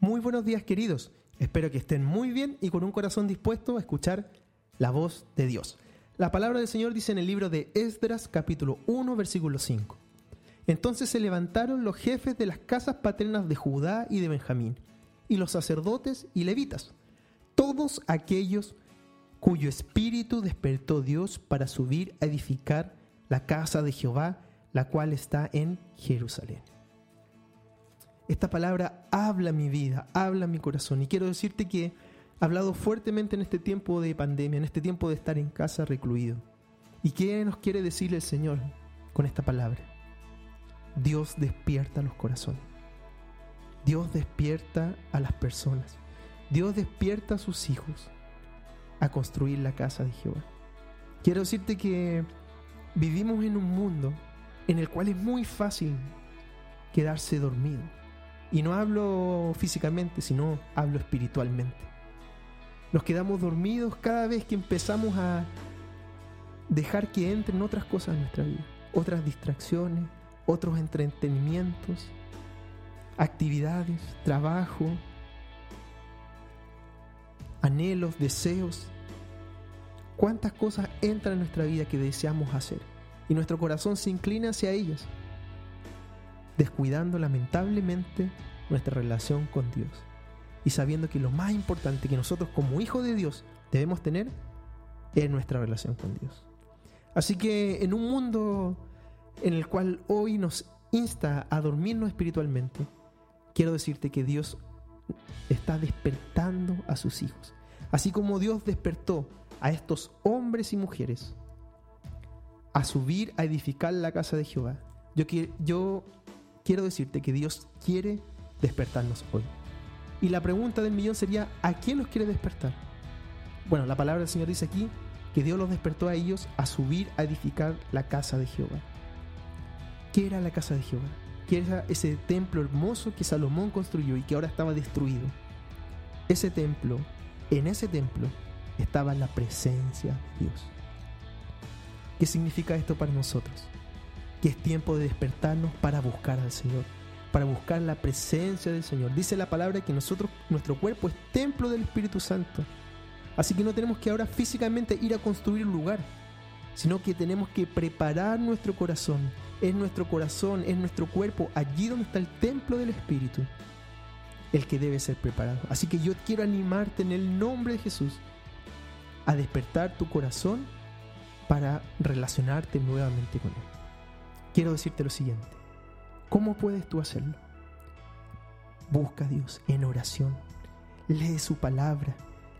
Muy buenos días queridos, espero que estén muy bien y con un corazón dispuesto a escuchar la voz de Dios. La palabra del Señor dice en el libro de Esdras capítulo 1 versículo 5. Entonces se levantaron los jefes de las casas paternas de Judá y de Benjamín, y los sacerdotes y levitas, todos aquellos cuyo espíritu despertó Dios para subir a edificar la casa de Jehová, la cual está en Jerusalén. Esta palabra habla mi vida, habla mi corazón. Y quiero decirte que hablado fuertemente en este tiempo de pandemia, en este tiempo de estar en casa recluido. ¿Y qué nos quiere decir el Señor con esta palabra? Dios despierta los corazones. Dios despierta a las personas. Dios despierta a sus hijos a construir la casa de Jehová. Quiero decirte que vivimos en un mundo en el cual es muy fácil quedarse dormido. Y no hablo físicamente, sino hablo espiritualmente. Nos quedamos dormidos cada vez que empezamos a dejar que entren otras cosas en nuestra vida, otras distracciones, otros entretenimientos, actividades, trabajo, anhelos, deseos. ¿Cuántas cosas entran en nuestra vida que deseamos hacer? Y nuestro corazón se inclina hacia ellas descuidando lamentablemente nuestra relación con Dios y sabiendo que lo más importante que nosotros como hijos de Dios debemos tener es nuestra relación con Dios. Así que en un mundo en el cual hoy nos insta a dormirnos espiritualmente, quiero decirte que Dios está despertando a sus hijos. Así como Dios despertó a estos hombres y mujeres a subir a edificar la casa de Jehová. Yo, yo quiero decirte que Dios quiere despertarnos hoy. Y la pregunta del millón sería, ¿a quién los quiere despertar? Bueno, la palabra del Señor dice aquí que Dios los despertó a ellos a subir a edificar la casa de Jehová. ¿Qué era la casa de Jehová? ¿Qué era ese templo hermoso que Salomón construyó y que ahora estaba destruido? Ese templo, en ese templo estaba la presencia de Dios. ¿Qué significa esto para nosotros? que es tiempo de despertarnos para buscar al Señor, para buscar la presencia del Señor. Dice la palabra que nosotros, nuestro cuerpo es templo del Espíritu Santo. Así que no tenemos que ahora físicamente ir a construir un lugar, sino que tenemos que preparar nuestro corazón. Es nuestro corazón, es nuestro cuerpo, allí donde está el templo del Espíritu, el que debe ser preparado. Así que yo quiero animarte en el nombre de Jesús a despertar tu corazón para relacionarte nuevamente con Él quiero decirte lo siguiente. ¿Cómo puedes tú hacerlo? Busca a Dios en oración. Lee su palabra.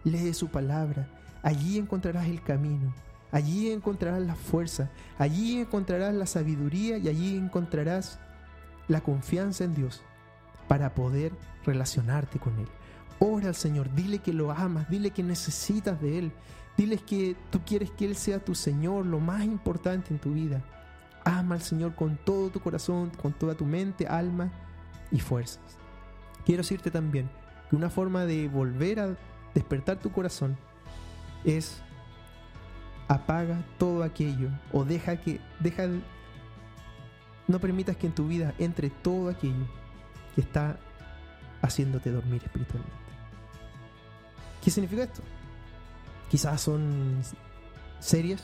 Lee su palabra. Allí encontrarás el camino. Allí encontrarás la fuerza. Allí encontrarás la sabiduría y allí encontrarás la confianza en Dios para poder relacionarte con Él. Ora al Señor, dile que lo amas, dile que necesitas de Él, diles que tú quieres que Él sea tu Señor, lo más importante en tu vida. Ama al Señor con todo tu corazón, con toda tu mente, alma y fuerzas. Quiero decirte también que una forma de volver a despertar tu corazón es apaga todo aquello o deja que deja no permitas que en tu vida entre todo aquello que está haciéndote dormir espiritualmente. ¿Qué significa esto? Quizás son series,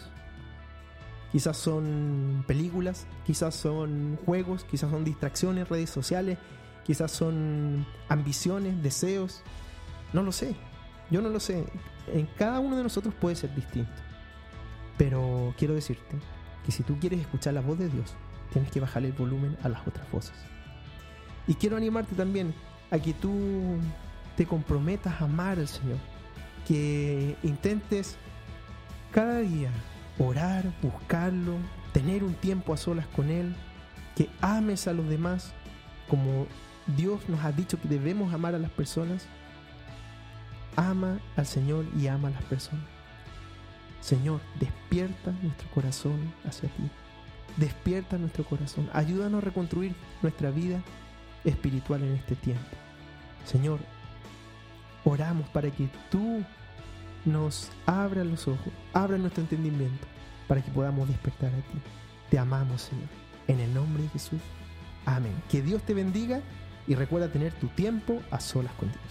quizás son películas, quizás son juegos, quizás son distracciones, redes sociales, quizás son ambiciones, deseos, no lo sé, yo no lo sé, en cada uno de nosotros puede ser distinto, pero quiero decirte que si tú quieres escuchar la voz de Dios, tienes que bajar el volumen a las otras voces. Y quiero animarte también a que tú te comprometas a amar al Señor, que intentes cada día orar, buscarlo, tener un tiempo a solas con Él, que ames a los demás como Dios nos ha dicho que debemos amar a las personas. Ama al Señor y ama a las personas. Señor, despierta nuestro corazón hacia ti. Despierta nuestro corazón. Ayúdanos a reconstruir nuestra vida espiritual en este tiempo. Señor, oramos para que tú nos abras los ojos, abra nuestro entendimiento, para que podamos despertar a ti. Te amamos, Señor. En el nombre de Jesús. Amén. Que Dios te bendiga y recuerda tener tu tiempo a solas con Dios.